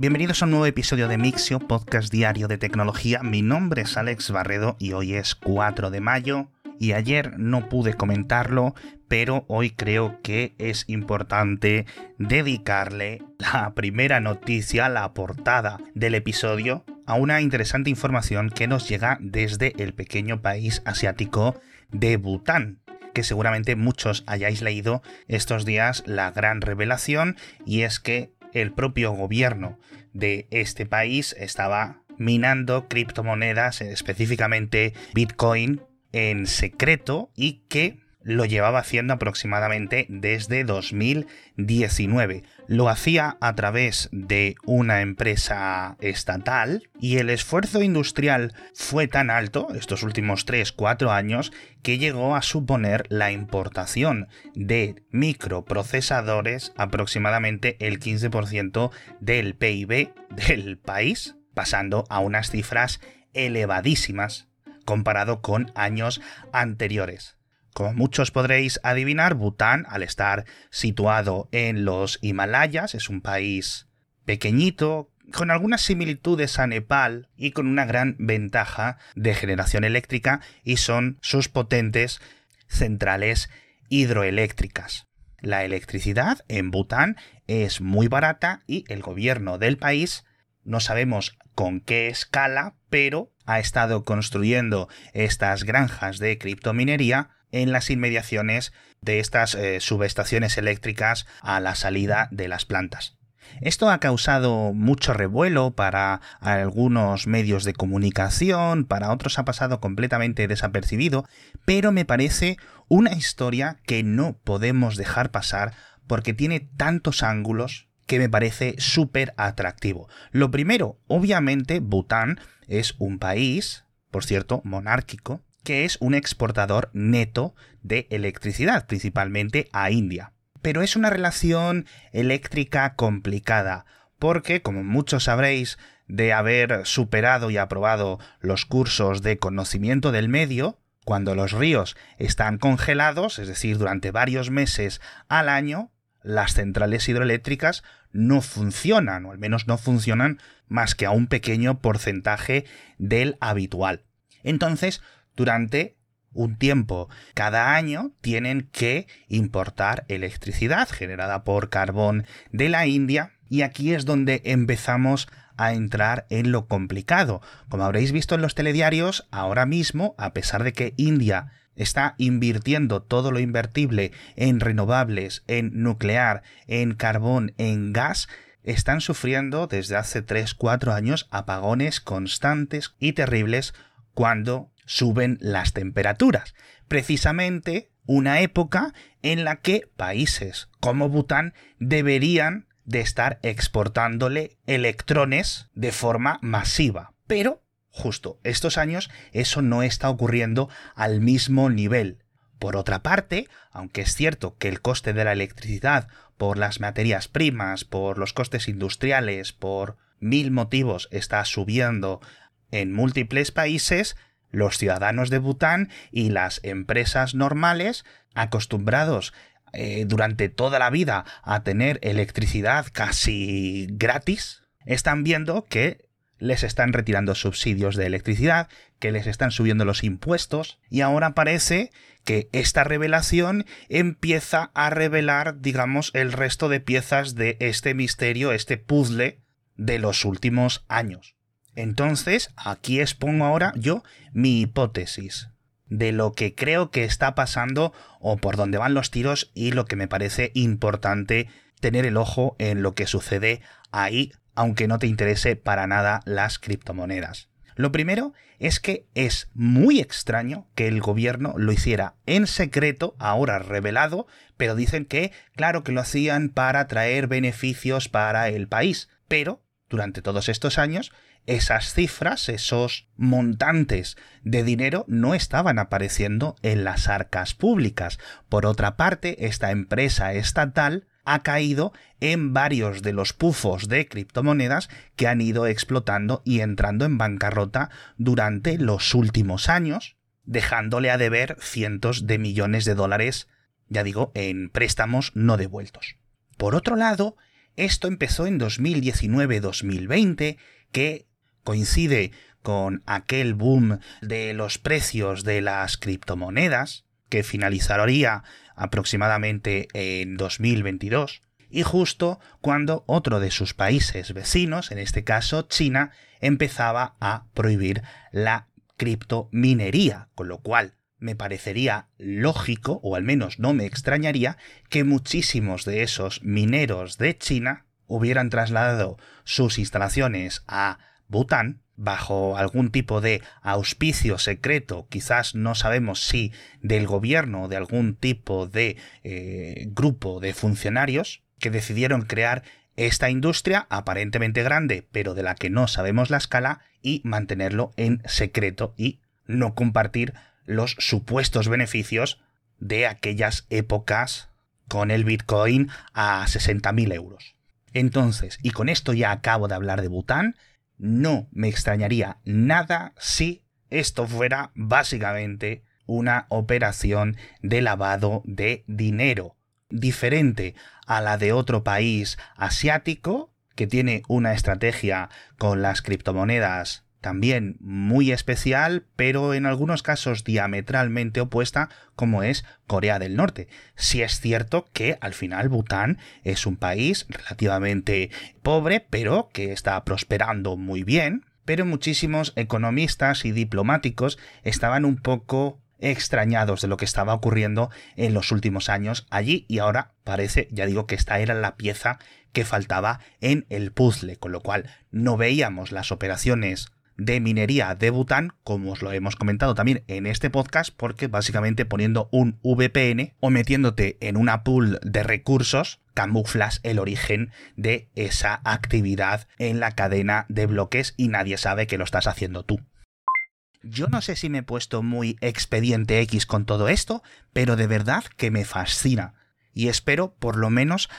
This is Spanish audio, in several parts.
Bienvenidos a un nuevo episodio de Mixio, podcast diario de tecnología. Mi nombre es Alex Barredo y hoy es 4 de mayo. Y ayer no pude comentarlo, pero hoy creo que es importante dedicarle la primera noticia, la portada del episodio, a una interesante información que nos llega desde el pequeño país asiático de Bután que seguramente muchos hayáis leído estos días la gran revelación y es que el propio gobierno de este país estaba minando criptomonedas, específicamente Bitcoin, en secreto y que lo llevaba haciendo aproximadamente desde 2019. Lo hacía a través de una empresa estatal y el esfuerzo industrial fue tan alto estos últimos 3-4 años que llegó a suponer la importación de microprocesadores aproximadamente el 15% del PIB del país, pasando a unas cifras elevadísimas comparado con años anteriores. Como muchos podréis adivinar, Bután, al estar situado en los Himalayas, es un país pequeñito, con algunas similitudes a Nepal y con una gran ventaja de generación eléctrica y son sus potentes centrales hidroeléctricas. La electricidad en Bután es muy barata y el gobierno del país, no sabemos con qué escala, pero ha estado construyendo estas granjas de criptominería en las inmediaciones de estas eh, subestaciones eléctricas a la salida de las plantas. Esto ha causado mucho revuelo para algunos medios de comunicación, para otros ha pasado completamente desapercibido, pero me parece una historia que no podemos dejar pasar porque tiene tantos ángulos que me parece súper atractivo. Lo primero, obviamente, Bután es un país, por cierto, monárquico, que es un exportador neto de electricidad, principalmente a India. Pero es una relación eléctrica complicada, porque, como muchos sabréis, de haber superado y aprobado los cursos de conocimiento del medio, cuando los ríos están congelados, es decir, durante varios meses al año, las centrales hidroeléctricas no funcionan, o al menos no funcionan más que a un pequeño porcentaje del habitual. Entonces, durante un tiempo cada año tienen que importar electricidad generada por carbón de la India y aquí es donde empezamos a entrar en lo complicado. Como habréis visto en los telediarios, ahora mismo, a pesar de que India está invirtiendo todo lo invertible en renovables, en nuclear, en carbón, en gas, están sufriendo desde hace 3-4 años apagones constantes y terribles cuando suben las temperaturas. Precisamente una época en la que países como Bután deberían de estar exportándole electrones de forma masiva. Pero, justo estos años, eso no está ocurriendo al mismo nivel. Por otra parte, aunque es cierto que el coste de la electricidad por las materias primas, por los costes industriales, por mil motivos está subiendo en múltiples países, los ciudadanos de Bután y las empresas normales, acostumbrados eh, durante toda la vida a tener electricidad casi gratis, están viendo que les están retirando subsidios de electricidad, que les están subiendo los impuestos, y ahora parece que esta revelación empieza a revelar, digamos, el resto de piezas de este misterio, este puzzle de los últimos años. Entonces, aquí expongo ahora yo mi hipótesis de lo que creo que está pasando o por dónde van los tiros y lo que me parece importante tener el ojo en lo que sucede ahí, aunque no te interese para nada las criptomonedas. Lo primero es que es muy extraño que el gobierno lo hiciera en secreto, ahora revelado, pero dicen que, claro que lo hacían para traer beneficios para el país, pero durante todos estos años esas cifras, esos montantes de dinero no estaban apareciendo en las arcas públicas. Por otra parte, esta empresa estatal ha caído en varios de los pufos de criptomonedas que han ido explotando y entrando en bancarrota durante los últimos años, dejándole a deber cientos de millones de dólares, ya digo, en préstamos no devueltos. Por otro lado, Esto empezó en 2019-2020, que coincide con aquel boom de los precios de las criptomonedas, que finalizaría aproximadamente en 2022, y justo cuando otro de sus países vecinos, en este caso China, empezaba a prohibir la criptominería, con lo cual me parecería lógico, o al menos no me extrañaría, que muchísimos de esos mineros de China hubieran trasladado sus instalaciones a Bután bajo algún tipo de auspicio secreto, quizás no sabemos si del gobierno o de algún tipo de eh, grupo de funcionarios que decidieron crear esta industria aparentemente grande, pero de la que no sabemos la escala, y mantenerlo en secreto y no compartir los supuestos beneficios de aquellas épocas con el Bitcoin a 60.000 euros. Entonces, y con esto ya acabo de hablar de Bután, no me extrañaría nada si esto fuera básicamente una operación de lavado de dinero, diferente a la de otro país asiático que tiene una estrategia con las criptomonedas también muy especial, pero en algunos casos diametralmente opuesta, como es Corea del Norte. Si es cierto que al final Bután es un país relativamente pobre, pero que está prosperando muy bien, pero muchísimos economistas y diplomáticos estaban un poco extrañados de lo que estaba ocurriendo en los últimos años allí y ahora parece, ya digo, que esta era la pieza que faltaba en el puzzle, con lo cual no veíamos las operaciones de minería de Bután, como os lo hemos comentado también en este podcast, porque básicamente poniendo un VPN o metiéndote en una pool de recursos, camuflas el origen de esa actividad en la cadena de bloques y nadie sabe que lo estás haciendo tú. Yo no sé si me he puesto muy expediente X con todo esto, pero de verdad que me fascina. Y espero por lo menos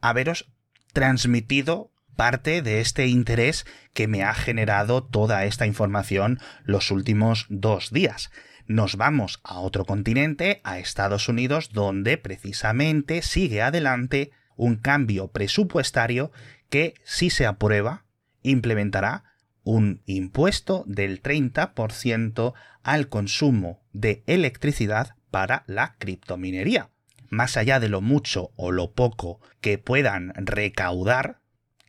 haberos transmitido parte de este interés que me ha generado toda esta información los últimos dos días. Nos vamos a otro continente, a Estados Unidos, donde precisamente sigue adelante un cambio presupuestario que, si se aprueba, implementará un impuesto del 30% al consumo de electricidad para la criptominería. Más allá de lo mucho o lo poco que puedan recaudar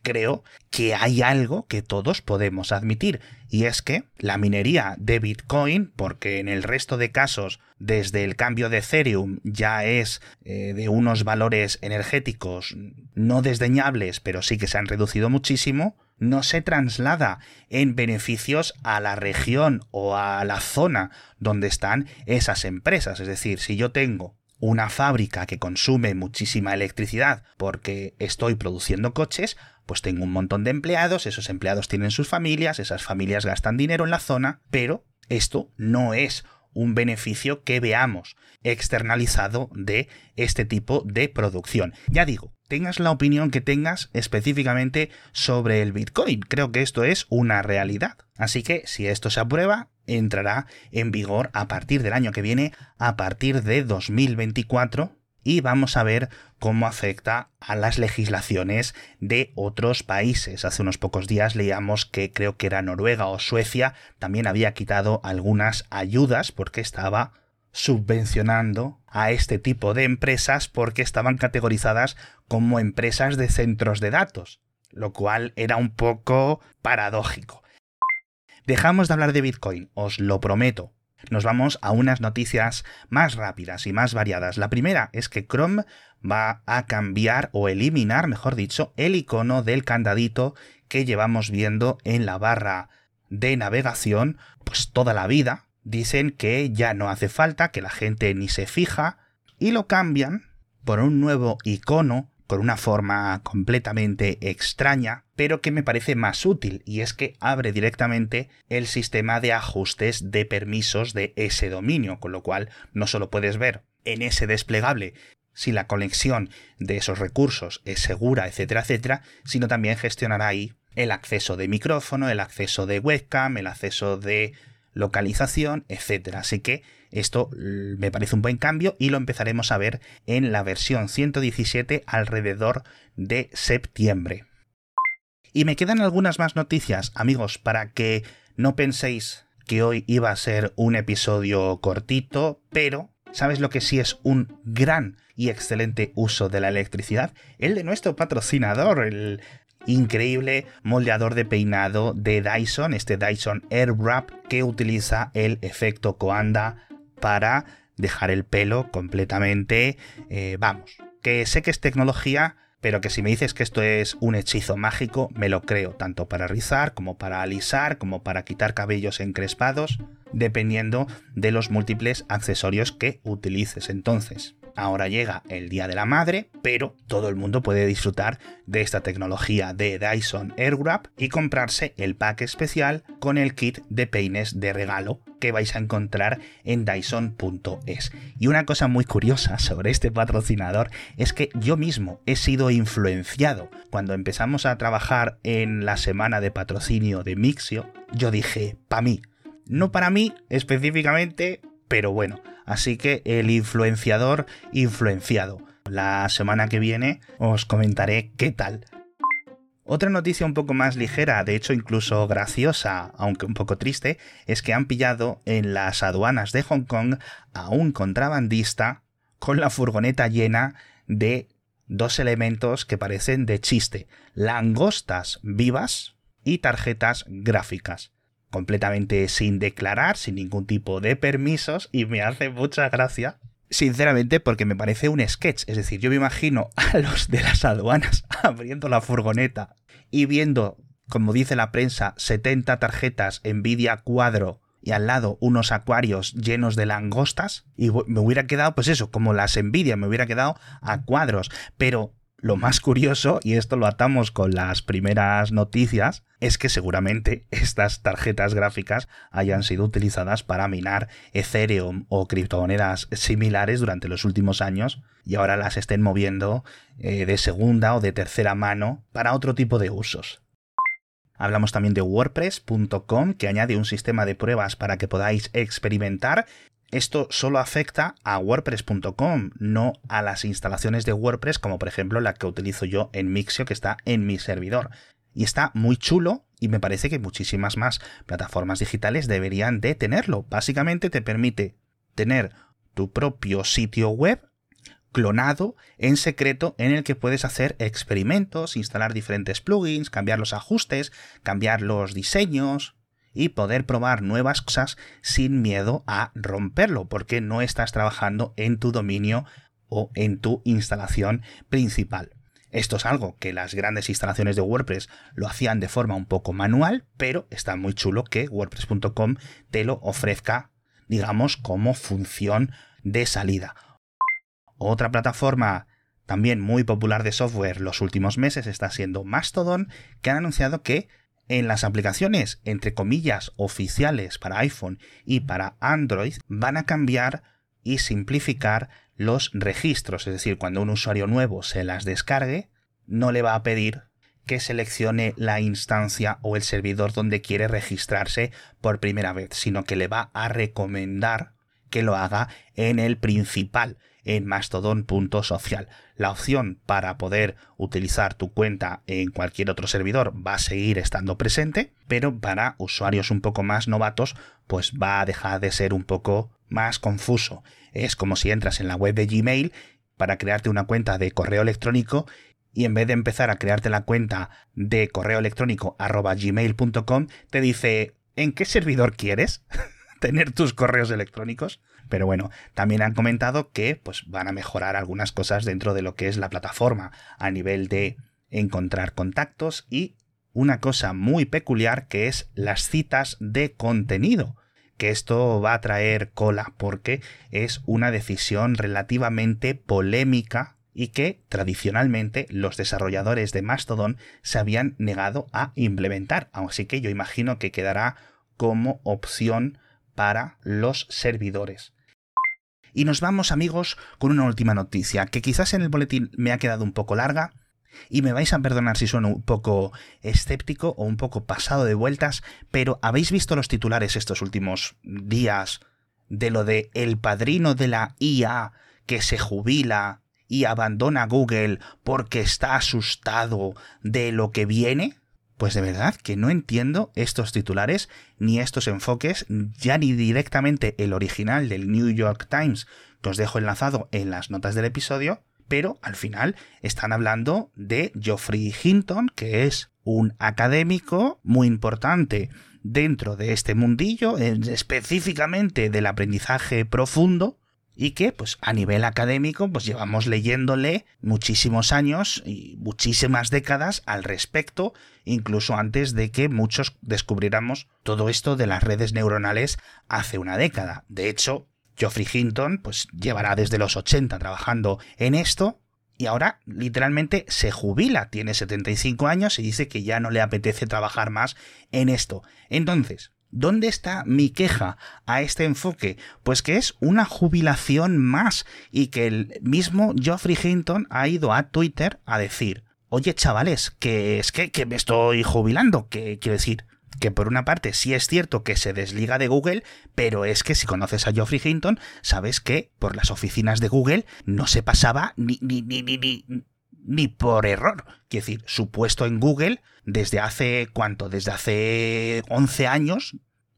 creo que hay algo que todos podemos admitir, y es que la minería de Bitcoin, porque en el resto de casos, desde el cambio de Ethereum ya es eh, de unos valores energéticos no desdeñables, pero sí que se han reducido muchísimo, no se traslada en beneficios a la región o a la zona donde están esas empresas. Es decir, si yo tengo una fábrica que consume muchísima electricidad porque estoy produciendo coches, pues tengo un montón de empleados, esos empleados tienen sus familias, esas familias gastan dinero en la zona, pero esto no es un beneficio que veamos externalizado de este tipo de producción. Ya digo, tengas la opinión que tengas específicamente sobre el Bitcoin, creo que esto es una realidad. Así que si esto se aprueba, entrará en vigor a partir del año que viene, a partir de 2024, y vamos a ver cómo afecta a las legislaciones de otros países. Hace unos pocos días leíamos que creo que era Noruega o Suecia también había quitado algunas ayudas porque estaba subvencionando a este tipo de empresas porque estaban categorizadas como empresas de centros de datos, lo cual era un poco paradójico. Dejamos de hablar de Bitcoin, os lo prometo, nos vamos a unas noticias más rápidas y más variadas. La primera es que Chrome va a cambiar o eliminar, mejor dicho, el icono del candadito que llevamos viendo en la barra de navegación pues toda la vida. Dicen que ya no hace falta, que la gente ni se fija y lo cambian por un nuevo icono con una forma completamente extraña, pero que me parece más útil, y es que abre directamente el sistema de ajustes de permisos de ese dominio, con lo cual no solo puedes ver en ese desplegable si la conexión de esos recursos es segura, etcétera, etcétera, sino también gestionará ahí el acceso de micrófono, el acceso de webcam, el acceso de localización, etcétera. Así que Esto me parece un buen cambio y lo empezaremos a ver en la versión 117 alrededor de septiembre. Y me quedan algunas más noticias, amigos, para que no penséis que hoy iba a ser un episodio cortito, pero ¿sabes lo que sí es un gran y excelente uso de la electricidad? El de nuestro patrocinador, el increíble moldeador de peinado de Dyson, este Dyson Airwrap que utiliza el efecto Coanda para dejar el pelo completamente, eh, vamos, que sé que es tecnología pero que si me dices que esto es un hechizo mágico, me lo creo, tanto para rizar como para alisar, como para quitar cabellos encrespados, dependiendo de los múltiples accesorios que utilices entonces. Ahora llega el Día de la Madre, pero todo el mundo puede disfrutar de esta tecnología de Dyson Airwrap y comprarse el pack especial con el kit de peines de regalo que vais a encontrar en dyson.es. Y una cosa muy curiosa sobre este patrocinador es que yo mismo he sido influenciado cuando empezamos a trabajar en la semana de patrocinio de Mixio, yo dije, para mí, no para mí específicamente, pero bueno, así que el influenciador influenciado. La semana que viene os comentaré qué tal. Otra noticia un poco más ligera, de hecho incluso graciosa, aunque un poco triste, es que han pillado en las aduanas de Hong Kong a un contrabandista con la furgoneta llena de dos elementos que parecen de chiste, langostas vivas y tarjetas gráficas completamente sin declarar, sin ningún tipo de permisos, y me hace mucha gracia. Sinceramente, porque me parece un sketch. Es decir, yo me imagino a los de las aduanas abriendo la furgoneta y viendo, como dice la prensa, 70 tarjetas Nvidia cuadro y al lado unos acuarios llenos de langostas y me hubiera quedado pues eso, como las Nvidia, me hubiera quedado a cuadros, pero lo más curioso, y esto lo atamos con las primeras noticias, es que seguramente estas tarjetas gráficas hayan sido utilizadas para minar Ethereum o criptomonedas similares durante los últimos años y ahora las estén moviendo eh, de segunda o de tercera mano para otro tipo de usos. Hablamos también de WordPress.com, que añade un sistema de pruebas para que podáis experimentar esto solo afecta a WordPress.com, no a las instalaciones de WordPress, como por ejemplo la que utilizo yo en Mixio, que está en mi servidor. Y está muy chulo y me parece que muchísimas más plataformas digitales deberían de tenerlo. Básicamente te permite tener tu propio sitio web clonado en secreto en el que puedes hacer experimentos, instalar diferentes plugins, cambiar los ajustes, cambiar los diseños, y poder probar nuevas cosas sin miedo a romperlo, porque no estás trabajando en tu dominio o en tu instalación principal. Esto es algo que las grandes instalaciones de WordPress lo hacían de forma un poco manual, pero está muy chulo que WordPress.com te lo ofrezca, digamos, como función de salida. Otra plataforma también muy popular de software los últimos meses está siendo Mastodon, que han anunciado que en las aplicaciones, entre comillas, oficiales para iPhone y para Android, van a cambiar y simplificar los registros. Es decir, cuando un usuario nuevo se las descargue, no le va a pedir que seleccione la instancia o el servidor donde quiere registrarse por primera vez, sino que le va a recomendar que lo haga en el principal en mastodon.social. La opción para poder utilizar tu cuenta en cualquier otro servidor va a seguir estando presente, pero para usuarios un poco más novatos, pues va a dejar de ser un poco más confuso. Es como si entras en la web de Gmail para crearte una cuenta de correo electrónico y en vez de empezar a crearte la cuenta de correo electrónico arroba gmail.com, te dice ¿en qué servidor quieres tener tus correos electrónicos? Pero bueno, también han comentado que pues, van a mejorar algunas cosas dentro de lo que es la plataforma a nivel de encontrar contactos y una cosa muy peculiar que es las citas de contenido que esto va a traer cola porque es una decisión relativamente polémica y que tradicionalmente los desarrolladores de Mastodon se habían negado a implementar. Así que yo imagino que quedará como opción para los servidores. Y nos vamos amigos con una última noticia, que quizás en el boletín me ha quedado un poco larga, y me vais a perdonar si sueno un poco escéptico o un poco pasado de vueltas, pero ¿habéis visto los titulares estos últimos días de lo de el padrino de la IA que se jubila y abandona Google porque está asustado de lo que viene? Pues de verdad que no entiendo estos titulares ni estos enfoques, ya ni directamente el original del New York Times, que os dejo enlazado en las notas del episodio, pero al final están hablando de Geoffrey Hinton, que es un académico muy importante dentro de este mundillo, específicamente del aprendizaje profundo, y que pues a nivel académico pues llevamos leyéndole muchísimos años y muchísimas décadas al respecto, incluso antes de que muchos descubriéramos todo esto de las redes neuronales hace una década. De hecho, Geoffrey Hinton pues llevará desde los 80 trabajando en esto y ahora literalmente se jubila, tiene 75 años y dice que ya no le apetece trabajar más en esto. Entonces, ¿Dónde está mi queja a este enfoque? Pues que es una jubilación más y que el mismo Geoffrey Hinton ha ido a Twitter a decir, oye chavales, que es que, me estoy jubilando, que quiero decir, que por una parte sí es cierto que se desliga de Google, pero es que si conoces a Geoffrey Hinton, sabes que por las oficinas de Google no se pasaba ni, ni, ni, ni, ni, ni por error. Quiero decir, su puesto en Google desde hace, ¿cuánto? Desde hace 11 años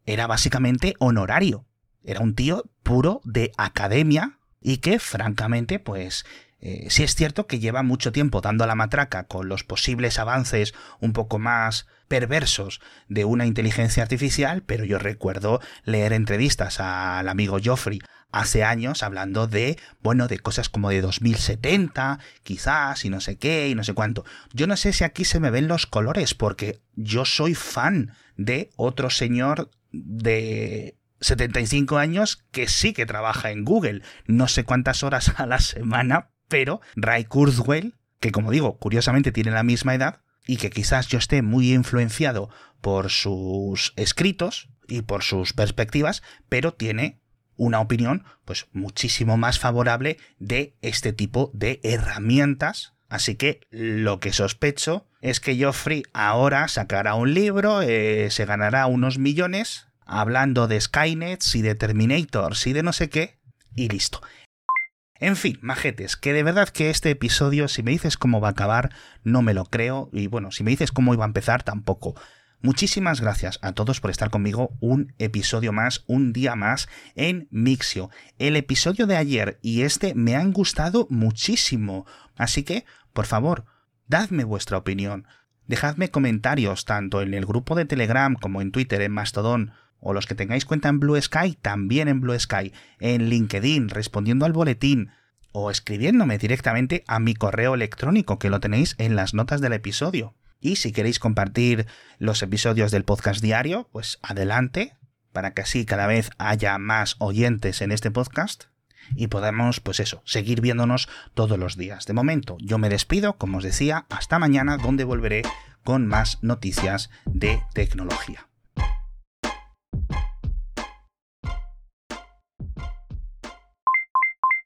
era básicamente honorario. Era un tío puro de academia y que, francamente, pues eh, sí es cierto que lleva mucho tiempo dando la matraca con los posibles avances un poco más perversos de una inteligencia artificial, pero yo recuerdo leer entrevistas al amigo Joffrey hace años hablando de, bueno, de cosas como de 2070, quizás, y no sé qué, y no sé cuánto. Yo no sé si aquí se me ven los colores, porque yo soy fan de otro señor de 75 años que sí que trabaja en Google. No sé cuántas horas a la semana, pero Ray Kurzweil, que como digo, curiosamente tiene la misma edad, y que quizás yo esté muy influenciado por sus escritos y por sus perspectivas, pero tiene una opinión pues muchísimo más favorable de este tipo de herramientas Así que lo que sospecho es que Joffrey ahora sacará un libro, eh, se ganará unos millones, hablando de Skynet y de Terminators y de no sé qué, y listo. En fin, majetes, que de verdad que este episodio, si me dices cómo va a acabar, no me lo creo, y bueno, si me dices cómo iba a empezar, tampoco. Muchísimas gracias a todos por estar conmigo un episodio más, un día más en Mixio. El episodio de ayer y este me han gustado muchísimo, así que, por favor, dadme vuestra opinión. Dejadme comentarios tanto en el grupo de Telegram como en Twitter, en Mastodon, o los que tengáis cuenta en Blue Sky, también en Blue Sky, en LinkedIn, respondiendo al boletín, o escribiéndome directamente a mi correo electrónico, que lo tenéis en las notas del episodio. Y si queréis compartir los episodios del podcast diario, pues adelante, para que así cada vez haya más oyentes en este podcast y podamos, pues eso, seguir viéndonos todos los días. De momento, yo me despido, como os decía, hasta mañana, donde volveré con más noticias de tecnología.